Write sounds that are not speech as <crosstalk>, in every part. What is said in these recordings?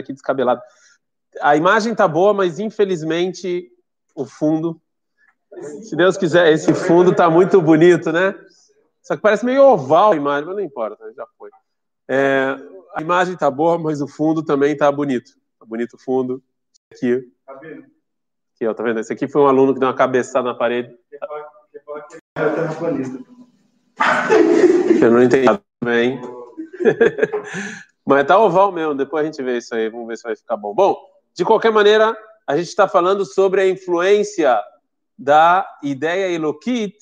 aqui descabelado. A imagem tá boa, mas infelizmente o fundo, se Deus quiser, esse fundo tá muito bonito, né? Só que parece meio oval a imagem, mas não importa, já foi. É, a imagem tá boa, mas o fundo também tá bonito. Tá bonito o fundo. Aqui. Aqui, ó, tá vendo? Esse aqui foi um aluno que deu uma cabeçada na parede. Eu não entendi bem. <laughs> Mas tá oval mesmo, depois a gente vê isso aí, vamos ver se vai ficar bom. Bom, de qualquer maneira, a gente está falando sobre a influência da ideia Elokit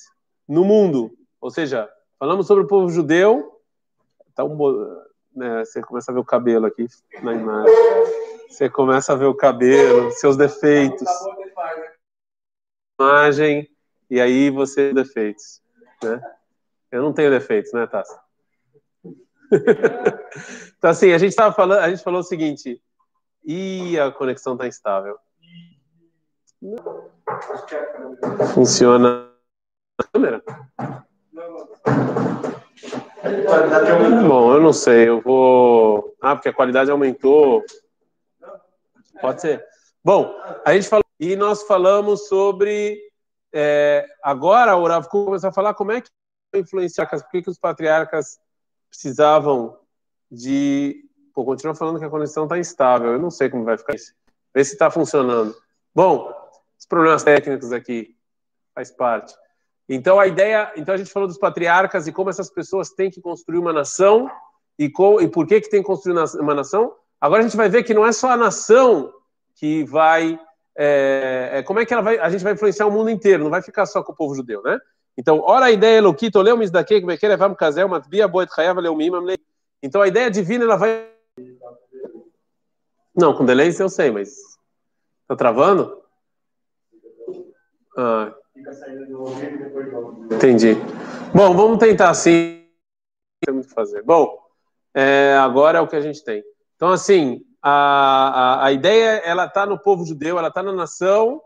no mundo. Ou seja, falamos sobre o povo judeu. Tá um, né, você começa a ver o cabelo aqui na imagem. Você começa a ver o cabelo, seus defeitos. Imagem, e aí você defeitos. Né? Eu não tenho defeitos, né, Tassi? <laughs> então, assim, a gente estava falando, a gente falou o seguinte, e a conexão está instável. Funciona a câmera? Bom, eu não sei, eu vou. Ah, porque a qualidade aumentou. Pode ser. Bom, a gente falou e nós falamos sobre é, agora o Rav começou a falar como é que influenciar, por que os patriarcas precisavam de. Pô, continua falando que a conexão está instável. Eu não sei como vai ficar isso. Vê se está funcionando. Bom, os problemas técnicos aqui faz parte. Então a ideia, então a gente falou dos patriarcas e como essas pessoas têm que construir uma nação e, com, e por que que tem que construir uma nação. Agora a gente vai ver que não é só a nação que vai é, é, como é que ela vai, a gente vai influenciar o mundo inteiro, não vai ficar só com o povo judeu, né? Então, ora a ideia Elokito, leu mis daqui, como é que levar casel, matbia boet chayav leumim Então, a ideia divina, ela vai... Não, com delay eu sei, mas... Tá travando? Ah. Entendi. Bom, vamos tentar assim. Tem fazer. Bom, é, agora é o que a gente tem. Então, assim, a, a, a ideia, ela está no povo judeu, ela está na nação,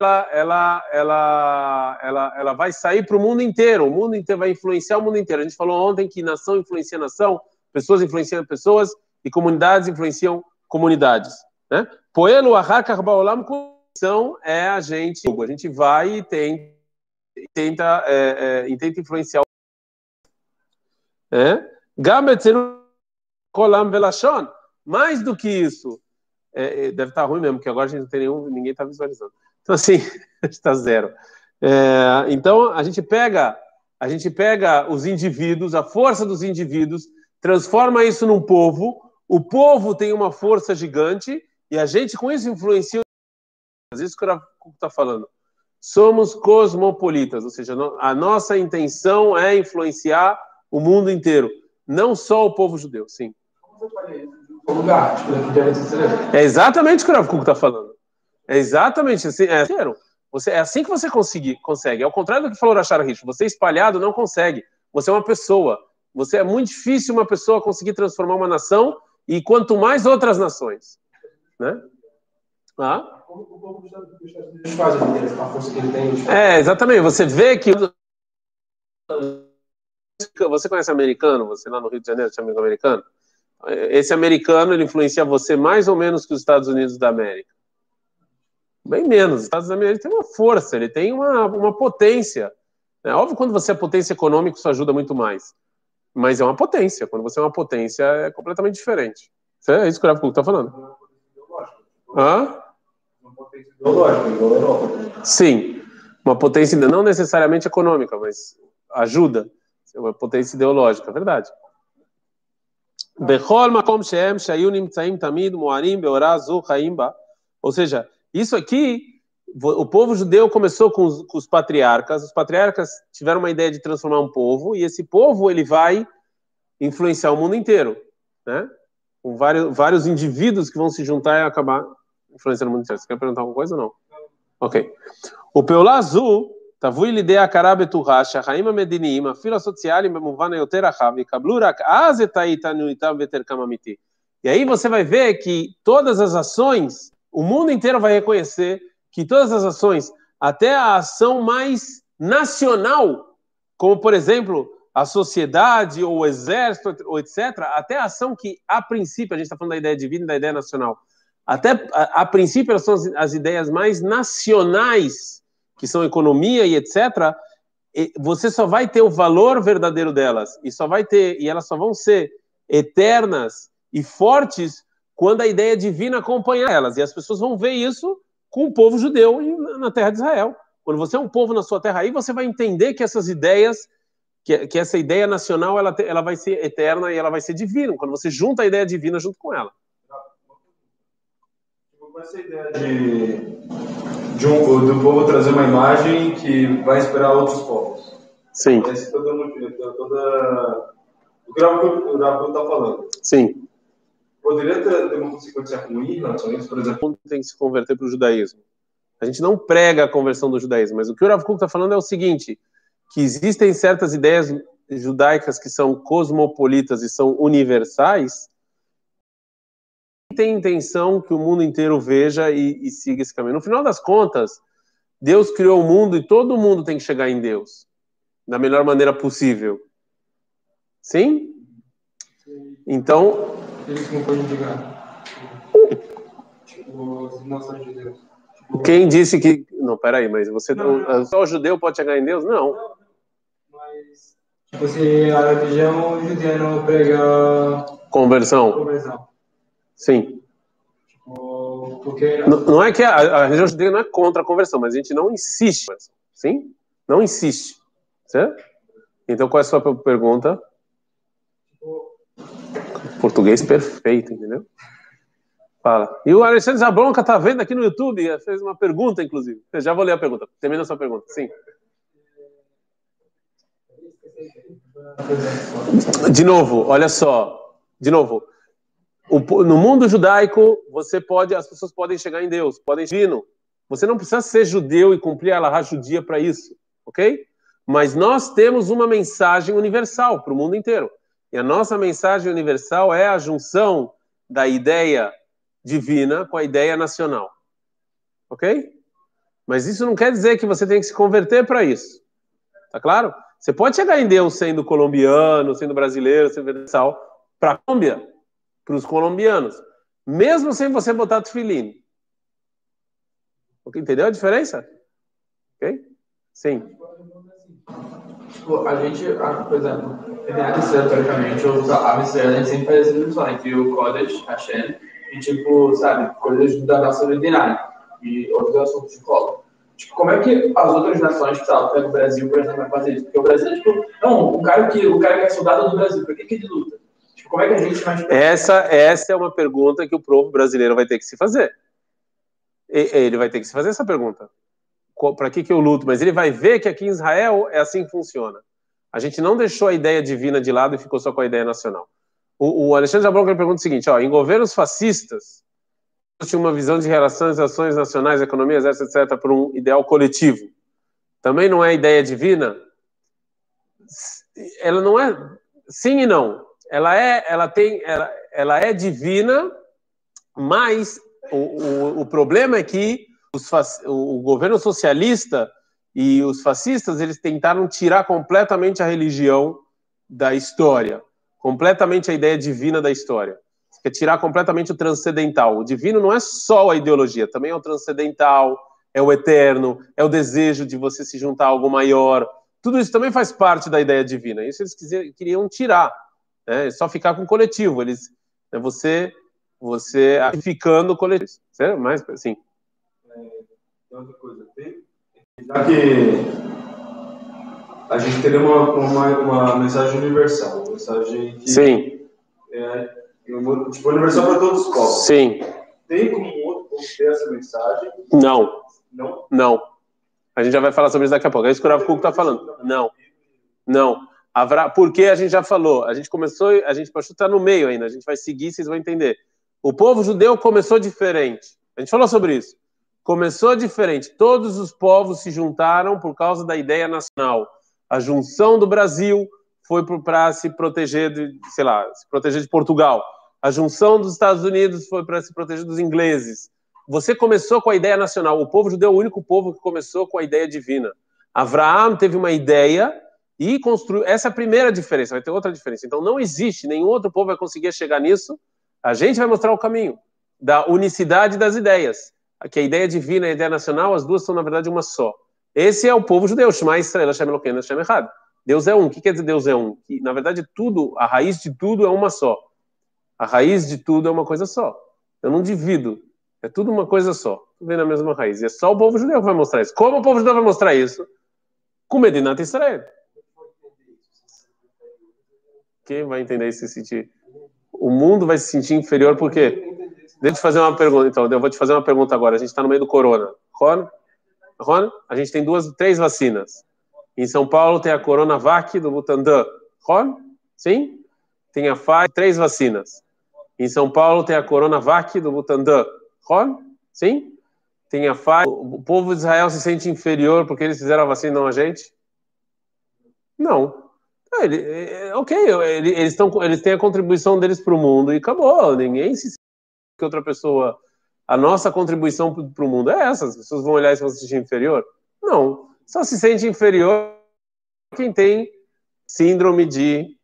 ela, ela, ela, ela, ela vai sair para o mundo inteiro, o mundo inteiro vai influenciar o mundo inteiro. A gente falou ontem que nação influencia nação, pessoas influenciam pessoas e comunidades influenciam comunidades. Né? Poelo ahar karbaolam são é a gente, a gente vai e tem, tenta, é, é, tenta influenciar. É? Kolam velashon. Mais do que isso, é, é, deve estar ruim mesmo, porque agora a gente não tem nenhum, ninguém está visualizando. Então, assim, <laughs> está zero. É, então, a gente pega, a gente pega os indivíduos, a força dos indivíduos, transforma isso num povo, o povo tem uma força gigante, e a gente com isso influencia. Isso que o está falando. Somos cosmopolitas, ou seja, a nossa intenção é influenciar o mundo inteiro, não só o povo judeu, sim. Tipo, é exatamente o que o Kuk está falando. É exatamente assim. É, você, é assim que você consegue, consegue. Ao contrário do que falou Rachar Rich, você espalhado não consegue. Você é uma pessoa. Você é muito difícil uma pessoa conseguir transformar uma nação e quanto mais outras nações, né? Ah? É, exatamente. Você vê que você conhece americano? Você lá no Rio de Janeiro tinha amigo americano? esse americano ele influencia você mais ou menos que os Estados Unidos da América? Bem menos. Os Estados Unidos tem uma força, ele tem uma, uma potência. É óbvio quando você é potência econômica, isso ajuda muito mais. Mas é uma potência. Quando você é uma potência, é completamente diferente. É isso que o Rafa está falando. Hã? Uma potência ideológica, Sim. Uma potência não necessariamente econômica, mas ajuda. Uma potência ideológica, é verdade. Ou seja, isso aqui, o povo judeu começou com os, com os, patriarcas. Os patriarcas tiveram uma ideia de transformar um povo e esse povo ele vai influenciar o mundo inteiro, né? Com vários, vários indivíduos que vão se juntar e acabar influenciando o mundo inteiro. Você quer perguntar alguma coisa ou não? Ok. O Peolá Azul Tavui lidea karabetu rasha, raima medinim, afila socialim, bemuvana yoter achav, kablurak azetaita nunitam veter kamamiti. E aí você vai ver que todas as ações o mundo inteiro vai reconhecer que todas as ações, até a ação mais nacional, como por exemplo a sociedade ou o exército, ou etc., até a ação que, a princípio, a gente está falando da ideia divina e da ideia nacional, até a, a princípio são as, as, ideias mais nacionais, que são economia e etc., e você só vai ter o valor verdadeiro delas, e só vai ter, e elas só vão ser eternas e fortes quando a ideia divina acompanhar elas. E as pessoas vão ver isso com o povo judeu na terra de Israel. Quando você é um povo na sua terra aí, você vai entender que essas ideias, que, que essa ideia nacional, ela, ela vai ser eterna e ela vai ser divina. Quando você junta a ideia divina junto com ela. É essa ideia de, de um, do povo trazer uma imagem que vai esperar outros povos? Sim. Esse toda, toda, o que o Rafa está falando. Sim. Poderia ter, uma consequência ruim em relação a isso, por exemplo? Tem que se converter para o judaísmo. A gente não prega a conversão do judaísmo, mas o que o Rav Kuk está falando é o seguinte, que existem certas ideias judaicas que são cosmopolitas e são universais, tem intenção que o mundo inteiro veja e, e, siga esse caminho. No final das contas, Deus criou o mundo e todo mundo tem que chegar em Deus da melhor maneira possível. Sim? Então. Eles não podem ligar. Tipo, Deus. Quem disse que. Não, peraí, mas você. Não, não. Só o judeu pode chegar em Deus? Não. Mas. Tipo, se a religião judia não prega. Conversão. Conversão. Sim. Tipo, porque. Não, não é que a, a religião judia não é contra a conversão, mas a gente não insiste. Sim? Não insiste. Certo? Então, qual é a sua pergunta? Português perfeito, entendeu? Fala. E o Alexandre Zablonca tá vendo aqui no YouTube, fez uma pergunta, inclusive. Eu já vou ler a pergunta. Termina a sua pergunta. Sim. De novo, olha só. De novo. O, no mundo judaico, você pode, as pessoas podem chegar em Deus, podem vir. Você não precisa ser judeu e cumprir a Laha judia para isso, ok? Mas nós temos uma mensagem universal para o mundo inteiro. E a nossa mensagem universal é a junção da ideia divina com a ideia nacional. Ok? Mas isso não quer dizer que você tem que se converter para isso. Tá claro? Você pode chegar em Deus sendo colombiano, sendo brasileiro, sendo universal, para a Colômbia, para os colombianos, mesmo sem você botar tefilim. Entendeu a diferença? Ok? Sim. Tipo, a gente, por exemplo, tem a teoricamente, a Mistério, a gente sempre faz essa discussão entre o Kodesh, Hashem, e, tipo, sabe, coisas da nossa ordinária e outros assuntos de cola. Tipo, como é que as outras nações, que sabe, pega o Brasil, por exemplo, vai fazer isso? Porque o Brasil é, tipo, não, o cara que, o cara que é soldado do Brasil, por que, que ele luta? Tipo, como é que a gente vai... Essa, essa é uma pergunta que o povo brasileiro vai ter que se fazer. Ele vai ter que se fazer essa pergunta. Para que, que eu luto? Mas ele vai ver que aqui em Israel é assim que funciona. A gente não deixou a ideia divina de lado e ficou só com a ideia nacional. O, o Alexandre Jablon pergunta o seguinte: ó, em governos fascistas, tinha uma visão de relações, ações nacionais, economias, etc, etc, por um ideal coletivo. Também não é ideia divina? Ela não é. Sim e não. Ela é, ela tem, ela, ela é divina, mas o, o, o problema é que os, o governo socialista e os fascistas eles tentaram tirar completamente a religião da história completamente a ideia divina da história. Quer tirar completamente o transcendental. O divino não é só a ideologia, também é o transcendental, é o eterno, é o desejo de você se juntar a algo maior. Tudo isso também faz parte da ideia divina. Isso eles queriam tirar, né? É só ficar com o coletivo. Eles, né, você, você ficando coletivo. Certo? Mas, sim. É, outra coisa, já que a gente teria uma, uma, uma mensagem universal, uma mensagem que Sim. É, tipo, universal para todos os povos. Sim. Tem como outro ter essa mensagem? Não. Não? Não. A gente já vai falar sobre isso daqui a pouco. É isso que o Rav Kuk está falando. Não. Não. Haverá, porque a gente já falou, a gente começou, a gente pode estar no meio ainda, a gente vai seguir, vocês vão entender. O povo judeu começou diferente. A gente falou sobre isso. Começou diferente. Todos os povos se juntaram por causa da ideia nacional a junção do Brasil foi para se proteger de, sei lá, se proteger de Portugal. A junção dos Estados Unidos foi para se proteger dos ingleses. Você começou com a ideia nacional. O povo judeu é o único povo que começou com a ideia divina. Abraão teve uma ideia e construir. Essa é a primeira diferença, vai ter outra diferença. Então não existe, nenhum outro povo vai conseguir chegar nisso. A gente vai mostrar o caminho da unicidade das ideias. Que a ideia divina e a ideia nacional, as duas são na verdade uma só. Esse é o povo judeu, Shema Israel, Hashem Elokeinu, Hashem Echad. Deus é um. O que quer dizer Deus é um? Na verdade, tudo, a raiz de tudo é uma só. A raiz de tudo é uma coisa só. Eu não divido. É tudo uma coisa só. Vem na mesma raiz. E é só o povo judeu que vai mostrar isso. Como o povo judeu vai mostrar isso? Com Medinat Israel. Quem vai entender isso se sentir? O mundo vai se sentir inferior por quê? Deixa eu te fazer uma pergunta, então. Eu vou te fazer uma pergunta agora. A gente está no meio do corona. Ron? Ron? A gente tem duas, três vacinas. Em São Paulo tem a Coronavac do Butantan. Ron? Sim? Tem a Pfizer, três vacinas. Em São Paulo tem a Coronavac do Butantan. Ron? Sim? Tem a Pfizer. O povo de Israel se sente inferior porque eles fizeram a vacina não a gente? Não. É, ele, é, ok, ele, eles, tão, eles têm a contribuição deles para o mundo e acabou. Ninguém se que outra pessoa. A nossa contribuição para o mundo é essa. As pessoas vão olhar e vão se sentir inferior? Não. Só se sente inferior quem tem síndrome de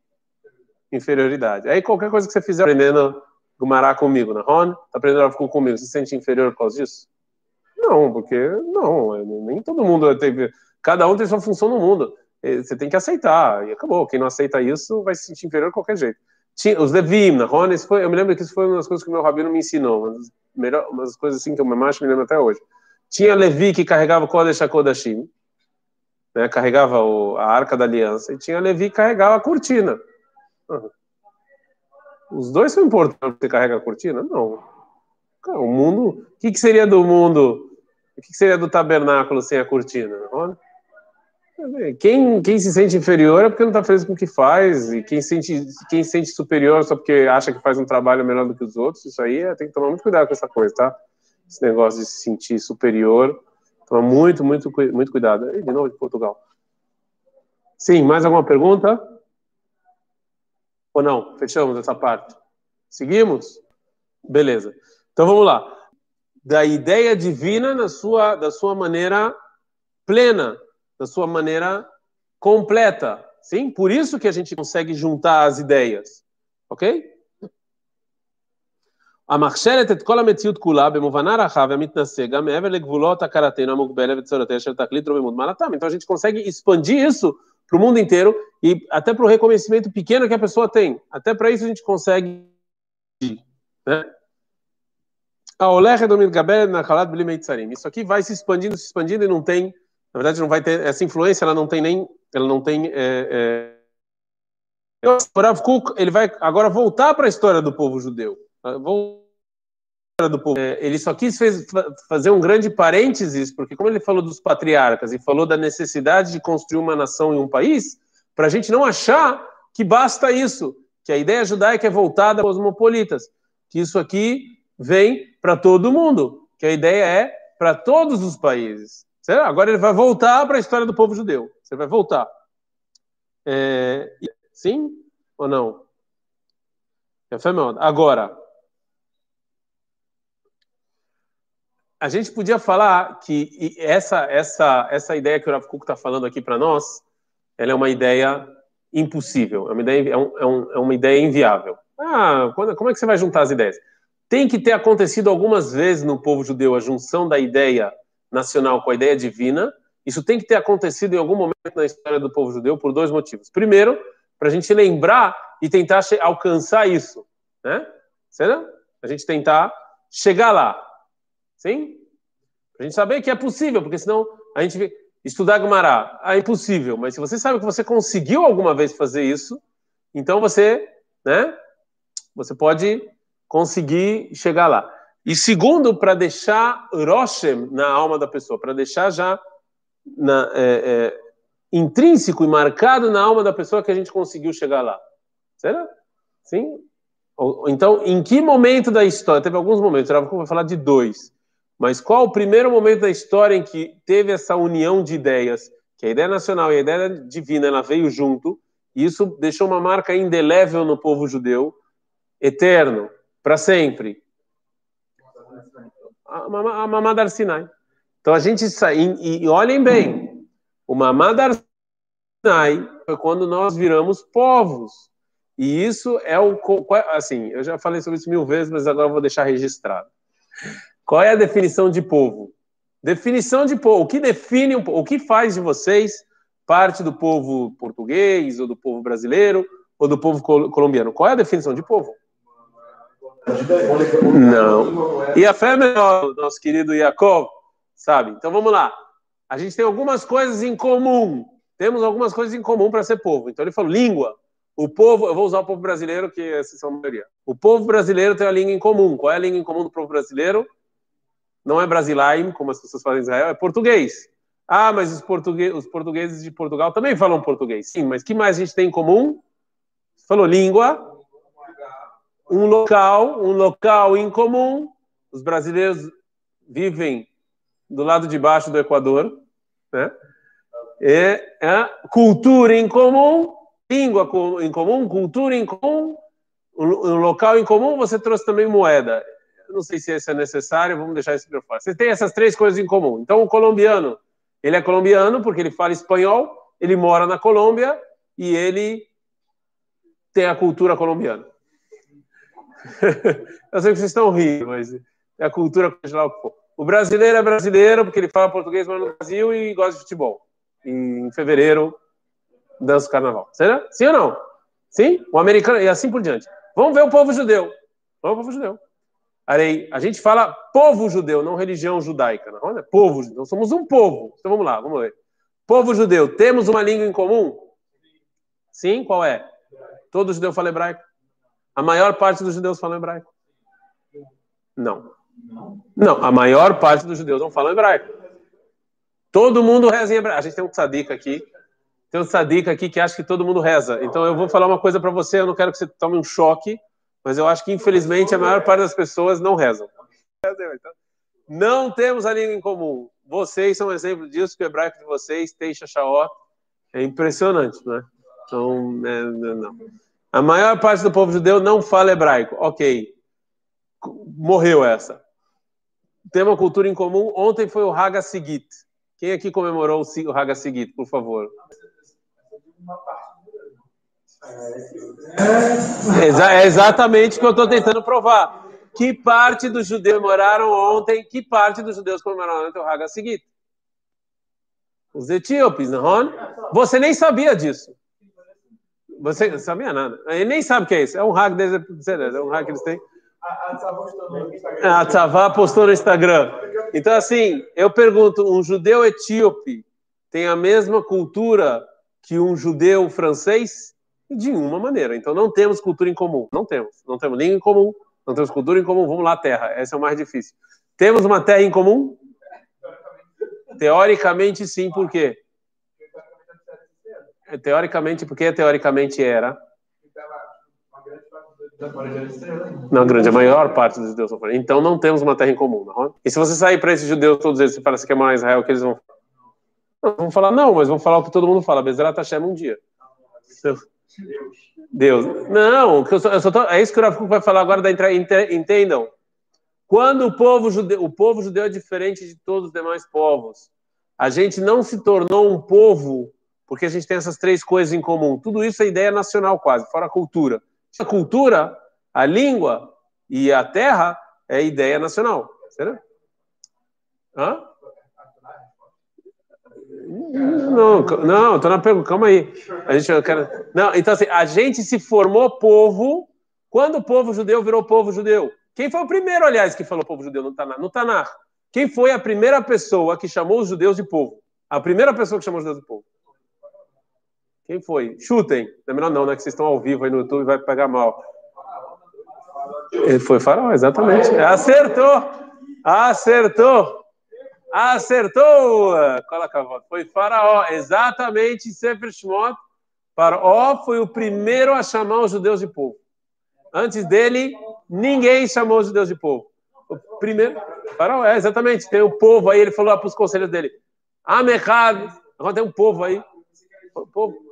inferioridade. Aí qualquer coisa que você fizer aprendendo Gumará comigo, na Ron, tá aprendendo a comigo, você se sente inferior por causa disso? Não, porque não, nem todo mundo tem. Cada um tem sua função no mundo. Você tem que aceitar, e acabou. Quem não aceita isso vai se sentir inferior de qualquer jeito. Tinha, os Levim, na Ron, foi, eu me lembro que isso foi uma das coisas que o meu rabino me ensinou, uma das, melhor, uma das coisas assim que eu me me lembro até hoje. Tinha Levi que carregava o Kodesh HaKodashim, né, carregava o, a Arca da Aliança, e tinha Levi que carregava a cortina. Uhum. Os dois são importantes. Você carrega a cortina? Não. O mundo. O que, que seria do mundo? O que, que seria do tabernáculo sem a cortina? Olha. Quem, quem se sente inferior é porque não está feliz com o que faz, e quem sente, quem se sente superior só porque acha que faz um trabalho melhor do que os outros, isso aí é, tem que tomar muito cuidado com essa coisa, tá? Esse negócio de se sentir superior, toma muito, muito, muito cuidado. De novo de Portugal. Sim, mais alguma pergunta? Ou não? Fechamos essa parte. Seguimos? Beleza. Então vamos lá. Da ideia divina na sua, da sua maneira plena, da sua maneira completa. Sim? Por isso que a gente consegue juntar as ideias. Ok? המכשלת את כל המציאות כולה במובנה הרחב והמתנשא גם מעבר לגבולות הכרתנו המוגבלת וצורתיה של תכלית רוממות מעלתם. Então a gente consegue expandir isso para o mundo inteiro e até para o reconhecimento pequeno que a pessoa tem. Até para isso a gente consegue. Né? Isso aqui vai se expandindo, se expandindo e não tem, na verdade, não vai ter essa influência, ela não tem nem, ela não tem. É, é... O Rav Kuk, ele vai agora voltar para a história do povo judeu. Vou do povo. É, ele só quis fez, fazer um grande parênteses, porque como ele falou dos patriarcas e falou da necessidade de construir uma nação e um país, para a gente não achar que basta isso, que a ideia judaica é voltada aos cosmopolitas, que isso aqui vem para todo mundo, que a ideia é para todos os países. Certo? Agora ele vai voltar para a história do povo judeu. Você vai voltar. É... Sim ou não? Agora, a gente podia falar que essa essa essa ideia que o Rav Kuk está falando aqui para nós, ela é uma ideia impossível, é uma ideia, é, é, um, é uma ideia inviável. Ah, quando, como é que você vai juntar as ideias? Tem que ter acontecido algumas vezes no povo judeu a junção da ideia nacional com a ideia divina. Isso tem que ter acontecido em algum momento na história do povo judeu por dois motivos. Primeiro, para a gente lembrar e tentar alcançar isso, né? Certo? A gente tentar chegar lá. Sim? Para a gente saber que é possível, porque senão a gente estudar Gumará é impossível. Mas se você sabe que você conseguiu alguma vez fazer isso, então você, né? Você pode conseguir chegar lá. E segundo, para deixar Roshem na alma da pessoa, para deixar já na, é, é, intrínseco e marcado na alma da pessoa que a gente conseguiu chegar lá. Será? Sim? Então, em que momento da história? Teve alguns momentos, eu vou falar de dois. Mas qual o primeiro momento da história em que teve essa união de ideias, que a ideia nacional e a ideia divina ela veio junto, e isso deixou uma marca indelével no povo judeu, eterno, para sempre. A Mamad Sinai. Então a gente sai, e, olhem bem, o Mamad Sinai foi quando nós viramos povos. E isso é o. Assim, eu já falei sobre isso mil vezes, mas agora eu vou deixar registrado. Qual é a definição de povo? Definição de povo. O que define um O que faz de vocês parte do povo português, ou do povo brasileiro, ou do povo colombiano? Qual é a definição de povo? Não. E a fé é melhor, nosso querido Jacob, sabe? Então vamos lá. A gente tem algumas coisas em comum. Temos algumas coisas em comum para ser povo. Então ele falou língua. O povo, eu vou usar o povo brasileiro, que esses são a maioria. O povo brasileiro tem uma língua em comum. Qual é a língua em comum do povo brasileiro? Não é brasileiro, como as pessoas falam em Israel, é português. Ah, mas os, português, os portugueses de Portugal também falam português. Sim, mas que mais a gente tem em comum? Você falou língua, um local, um local em comum. Os brasileiros vivem do lado de baixo do Equador, né? É, é cultura em comum, língua em comum, cultura em comum, um local em comum, você trouxe também moeda. Eu não sei se isso é necessário, vamos deixar isso para fora. Você tem essas três coisas em comum. Então, o colombiano, ele é colombiano porque ele fala espanhol, ele mora na Colômbia e ele tem a cultura colombiana. <laughs> Eu sei que vocês estão rindo, mas é a cultura lá o que for. O brasileiro é brasileiro porque ele fala português, mora no Brasil e gosta de futebol. E em fevereiro dança o carnaval. Será? Sim ou não? Sim? O americano, e assim por diante. Vamos ver o povo judeu. Vamos o povo judeu. Arei, a gente fala povo judeu, não religião judaica. Não é? Povo judeu. Somos um povo. Então vamos lá, vamos ver. Povo judeu, temos uma língua em comum? Sim, qual é? Todo judeu fala hebraico? A maior parte dos judeus fala hebraico? Não. Não, a maior parte dos judeus não fala hebraico. Todo mundo reza em hebraico. A gente tem um tzadik aqui tem um sadica aqui que acha que todo mundo reza. Então eu vou falar uma coisa para você, eu não quero que você tome um choque, mas eu acho que infelizmente a maior parte das pessoas não rezam. Não temos a língua em comum. Vocês são um exemplo disso, que o hebraico de vocês, Teixa Shaot, é impressionante, né? Então, é, não. A maior parte do povo judeu não fala hebraico. Ok. Morreu essa. Tem uma cultura em comum. Ontem foi o Haga Sigit. Quem aqui comemorou o Haga Sigit, por favor? É, exatamente o que eu estou tentando provar. Que parte dos judeus moraram ontem? Que parte dos judeus comemoraram ontem o Haga seguinte? Os etíopes, não? Você nem sabia disso. Você não sabia nada. Ele nem sabe o que é isso. É um hack deles, é um hack que eles têm. A Tzavá postou no Instagram. Então, assim, eu pergunto: um judeu etíope tem a mesma cultura que um judeu francês? De uma maneira. Então não temos cultura em comum. Não temos. Não temos língua em comum. Não temos cultura em comum. Vamos lá, terra. Essa é o mais difícil. Temos uma terra em comum? Teoricamente, sim. Por quê? Teoricamente, porque teoricamente era. Não, grande, a maior parte dos judeus são Então não temos uma terra em comum. Não? É? E se você sair para esses judeus todos eles e falar que quer morar em Israel, que eles vão Vamos falar, não, mas vamos falar o que todo mundo fala. Bezerra Hashem um dia. Deus. Não, eu só, eu só tô, é isso que o Rafa vai falar agora da entendam. Quando o povo judeu, o povo judeu é diferente de todos os demais povos. A gente não se tornou um povo porque a gente tem essas três coisas em comum. Tudo isso é ideia nacional quase, fora a cultura. A cultura, a língua e a terra é ideia nacional. Será? Hã? Não, não, tô na pergunta, calma aí. A gente, quero... Não, então assim, a gente se formou povo quando o povo judeu virou povo judeu. Quem foi o primeiro, aliás, que falou povo judeu no Tanar? No Tanar. Quem foi a primeira pessoa que chamou os judeus de povo? A primeira pessoa que chamou os judeus de povo. Quem foi? Chutem. Não é melhor não, né? Que vocês estão ao vivo aí no YouTube vai pegar mal. Ele foi faraó, exatamente. Acertou! Acertou! Acertou! Cola Foi Faraó, exatamente Sefer Shmot. Faraó foi o primeiro a chamar os judeus de povo. Antes dele, ninguém chamou os judeus de povo. O primeiro, Faraó, é, exatamente. Tem o povo aí, ele falou para os conselhos dele: Amechad, agora tem um povo aí. O povo.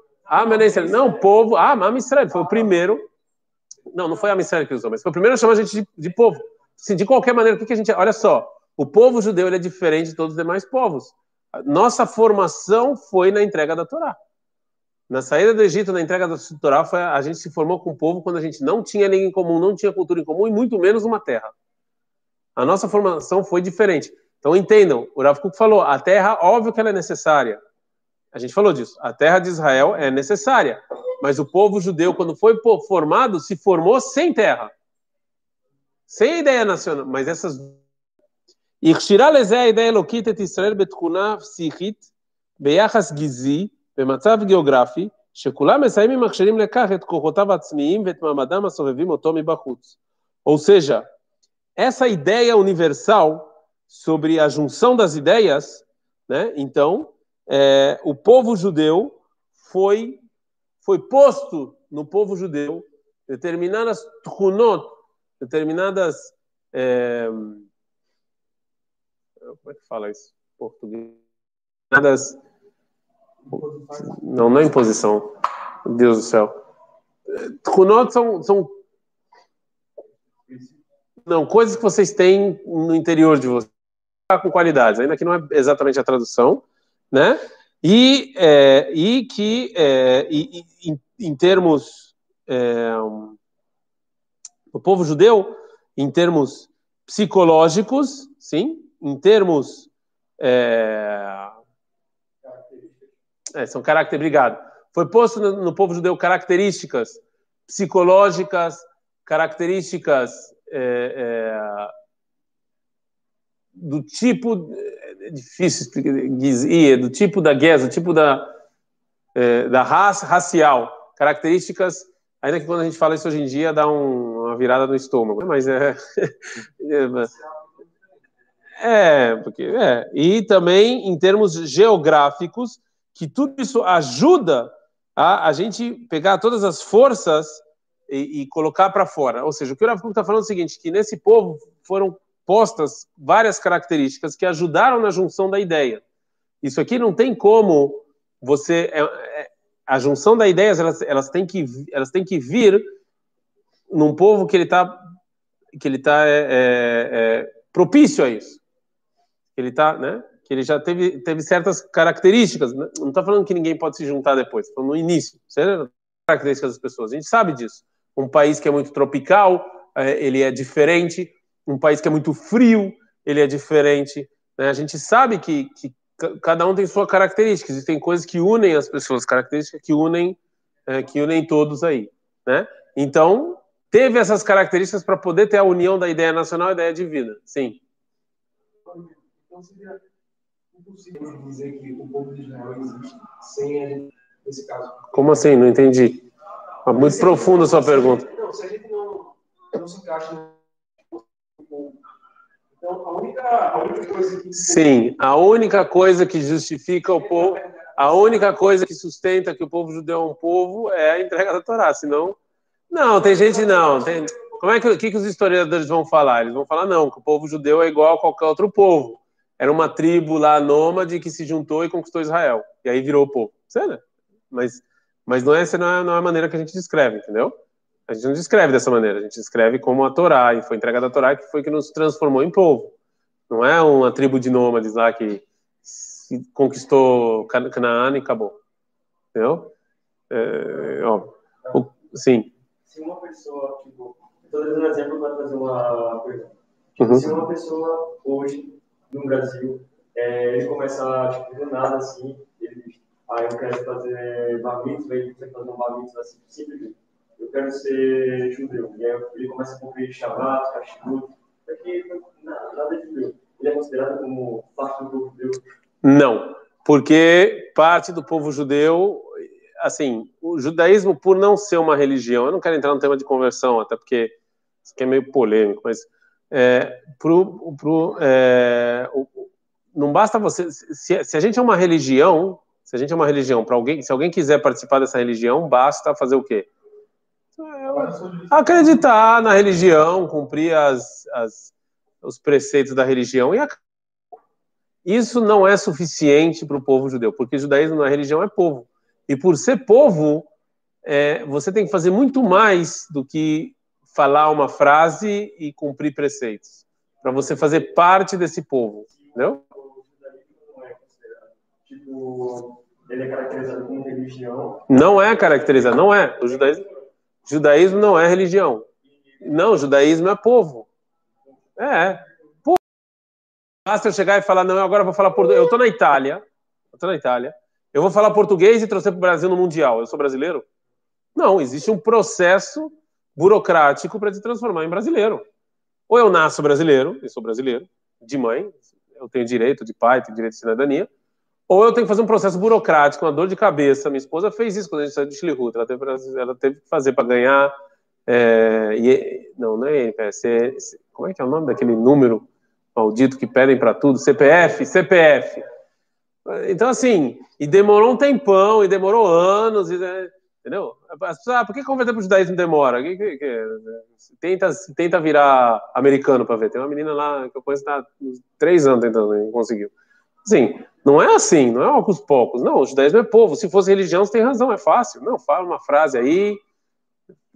Não, o povo. Ah, Am Israel. Foi o primeiro. Não, não foi a Israel que usou, mas foi o primeiro a chamar a gente de, de povo. Assim, de qualquer maneira, o que, a gente. Olha só. O povo judeu é diferente de todos os demais povos. Nossa formação foi na entrega da Torá. Na saída do Egito, na entrega da Torá, foi, a gente se formou com o povo quando a gente não tinha ninguém em comum, não tinha cultura em comum e muito menos uma terra. A nossa formação foi diferente. Então entendam, o Rav Kuk falou, a terra, óbvio que ela é necessária. A gente falou disso. A terra de Israel é necessária. Mas o povo judeu, quando foi formado, se formou sem terra. Sem ideia nacional. Mas essas... הכשירה לזה האידאה האלוקית את ישראל בתכונה פסיכית, ביחס גזעי, במצב גיאוגרפי, שכולם מסיימים מכשירים לכך את כוחותיו העצמיים ואת מעמדם הסובבים אותו מבחוץ. Ou seja, essa ideia universal sobre a junção das ideias, né? Então, é, o povo judeu foi foi posto no povo judeu determinadas trunot, determinadas é, como é que fala isso português? Determinadas não, não é imposição. Deus do céu. Trunot são, são. Não, coisas que vocês têm no interior de vocês. Com qualidades, ainda que não é exatamente a tradução, né? E, é, e que, é, e, e, em, em, termos. É, o povo judeu, em termos psicológicos, sim, em termos. É, é, são características. Obrigado. Foi posto no, no, povo judeu características psicológicas, características é, do tipo. É difícil explicar. Do tipo da guerra, do tipo da, é, da raça racial. Características. Ainda que quando a gente fala isso hoje em dia dá um, uma virada no estômago, mas é. <laughs> É, porque é. E também em termos geográficos, que tudo isso ajuda a, a gente pegar todas as forças e, e colocar para fora. Ou seja, o que o Rav está falando é o seguinte, que nesse povo foram postas várias características que ajudaram na junção da ideia. Isso aqui não tem como você... É, é, a junção das ideias, elas, elas, têm que, elas têm que vir num povo que ele está que ele tá, é, é, é, propício a isso. Ele está, né? que ele já teve, teve certas características. Né? Não está falando que ninguém pode se juntar depois, estou no início. Certo? Características das pessoas. A gente sabe disso. Um país que é muito tropical, é, ele é diferente. Um país que é muito frio, ele é diferente. Né? A gente sabe que, que cada um tem sua característica. Existem coisas que unem as pessoas, características que unem, é, que unem todos aí. Né? Então, teve essas características para poder ter a união da ideia nacional e da ideia divina. Sim. Então, seria impossível dizer que o povo de Israel existe sem a gente, nesse caso. Como assim? Não entendi. É muito profunda a sua pergunta. Não, se a gente não, não se encaixa então, a única, coisa. Sim, a única coisa que justifica o povo, a única coisa que sustenta que o povo judeu é um povo é a entrega da Torá, senão. Não, tem gente não. Tem... Como é que, que, que os historiadores vão falar? Eles vão falar, não, que o povo judeu é igual a qualquer outro povo era uma tribo lá nômade que se juntou e conquistou Israel. E aí virou o povo. Sério? Mas, mas não, é, essa não é, não é a maneira que a gente descreve, entendeu? A gente não descreve dessa maneira. A gente descreve como a Torá, e foi entregada a Torá que foi que nos transformou em povo. Não é uma tribo de nômades lá que conquistou Canaã e acabou. Entendeu? É, ó, o, sim. Se uma pessoa, tipo, estou dando um exemplo para fazer uma pergunta. Uhum. Se uma pessoa hoje no Brasil, é, ele começa, tipo, do nada, assim, ele, aí eu quero fazer bar mitzvah, ele quer fazer um bar mitzvah, assim, simplesmente. Eu quero ser judeu. E aí ele começa a cumprir Shabbat, Kashrut, daqui nada de judeu. Ele é considerado como parte do povo judeu? Não, porque parte do povo judeu, assim, o judaísmo, por não ser uma religião, eu não quero entrar no tema de conversão, até porque isso aqui é meio polêmico, mas é, pro, pro, é, não basta você. Se, se, a gente é uma religião, se a gente é uma religião, para alguém, se alguém quiser participar dessa religião, basta fazer o quê? Acreditar na religião, cumprir as, as, os preceitos da religião e isso não é suficiente para o povo judeu, porque judaísmo na religião é povo. E por ser povo, é, você tem que fazer muito mais do que falar uma frase e cumprir preceitos, para você fazer parte desse povo, entendeu? Tipo, ele é caracterizado como religião? Não é caracterizado, não é. O judaísmo, judaísmo não é religião. Não, judaísmo é povo. É. Povo. Basta eu chegar e falar, não, agora vou falar português. Eu estou na Itália, eu estou na Itália, eu vou falar português e trouxer para o Brasil no Mundial. Eu sou brasileiro? Não, existe um processo burocrático para te transformar em brasileiro. Ou eu nasço brasileiro, eu sou brasileiro, de mãe, eu tenho direito de pai, tenho direito de cidadania, ou eu tenho que fazer um processo burocrático, uma dor de cabeça. Minha esposa fez isso quando a gente saiu de Chilihuta, ela teve, ela teve que fazer para ganhar. É, e, não, não é NPS, é, como é que é o nome daquele número maldito que pedem para tudo? CPF, CPF. Então, assim, e demorou um tempão, e demorou anos, e, entendeu? Ah, por que converter para o judaísmo demora? Que, que, que, tenta, tenta virar americano para ver. Tem uma menina lá que eu conheço há três anos tentando, não conseguiu. Assim, não é assim, não é aos poucos. Não, o judaísmo é povo. Se fosse religião, você tem razão, é fácil. Não, fala uma frase aí,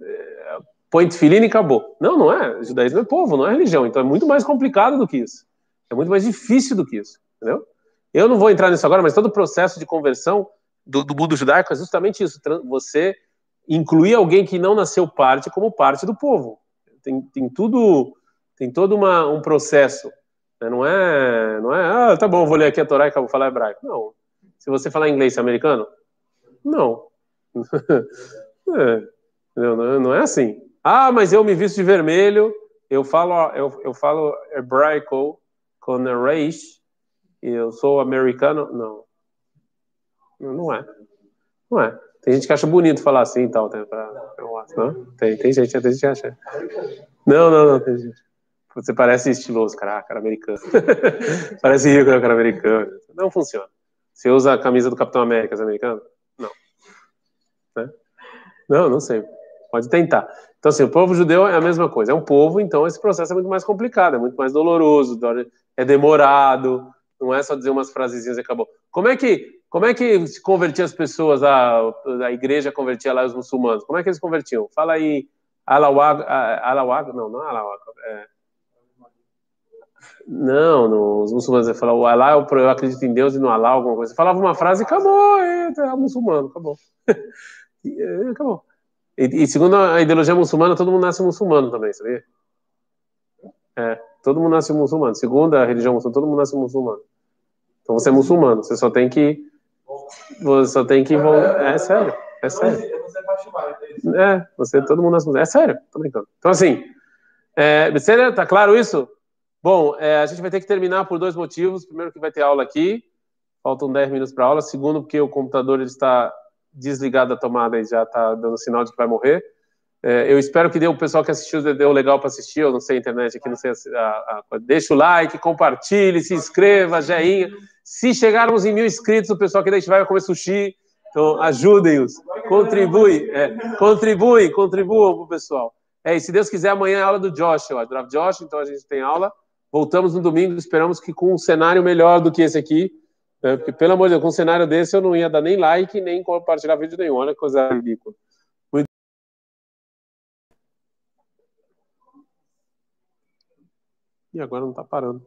é, põe tefilim e acabou. Não, não é. O judaísmo é povo, não é religião. Então é muito mais complicado do que isso. É muito mais difícil do que isso, entendeu? Eu não vou entrar nisso agora, mas todo o processo de conversão do, do mundo judaico é justamente isso. Você incluir alguém que não nasceu parte como parte do povo. Tem, tem tudo, tem todo uma, um processo? Não é, não é, ah, tá bom, vou ler aqui a Torá e acabo falar hebraico. Não. Se você falar inglês, é americano? Não. <laughs> é, não, não é assim. Ah, mas eu me visto de vermelho, eu falo, eu, eu falo hebraico com reish, e eu sou americano. Não. Não é. Não é. Tem gente que acha bonito falar assim e tal. Tem, pra, não? Tem, tem gente, tem gente que acha. Não, não, não, tem gente. Você parece estiloso, cara, cara americano. <laughs> parece rico, cara americano. Não funciona. Você usa a camisa do Capitão América, é americano? Não. Né? Não, não sei. Pode tentar. Então, assim, o povo judeu é a mesma coisa. É um povo, então esse processo é muito mais complicado, é muito mais doloroso, é demorado, não é só dizer umas frasezinhas e acabou. Como é que, como é que se convertia as pessoas, a, a igreja convertia lá os muçulmanos? Como é que eles convertiam? Fala aí, Alawag, Alawag, não, não é Alawag, é, não, no, os muçulmanos falavam, o Alá, eu, acredito em Deus e no Alá, alguma coisa. Falava uma frase e acabou, é, é muçulmano, acabou. <laughs> e, é, acabou. E, e, segundo a ideologia muçulmana, todo mundo nasce muçulmano também, sabia? É, todo mundo nasce muçulmano. Segundo a religião muçulmana, todo mundo nasce muçulmano. Então você é muçulmano, você só tem que. Você só tem que. É sério, é sério. É, você, todo mundo nasce muçulmano. É sério, tô brincando. Então assim, é, tá claro isso? Bom, é, a gente vai ter que terminar por dois motivos. Primeiro, que vai ter aula aqui, faltam 10 minutos para aula. Segundo, porque o computador ele está desligado da tomada e já está dando sinal de que vai morrer. É, eu espero que dê o pessoal que assistiu deu legal para assistir. Eu não sei a internet aqui, não sei. A, a, a, deixa o like, compartilhe, se inscreva, joinha. Se chegarmos em mil inscritos, o pessoal que deixa vai comer sushi. Então, ajudem-os. Contribui, é, contribuam para o pessoal. É, e se Deus quiser, amanhã é a aula do Joshua, Draft Josh, então a gente tem aula. Voltamos no domingo, esperamos que com um cenário melhor do que esse aqui, né? porque, pelo amor de Deus, com um cenário desse eu não ia dar nem like, nem compartilhar vídeo nenhum, olha que coisa ridícula. Muito... E agora não está parando.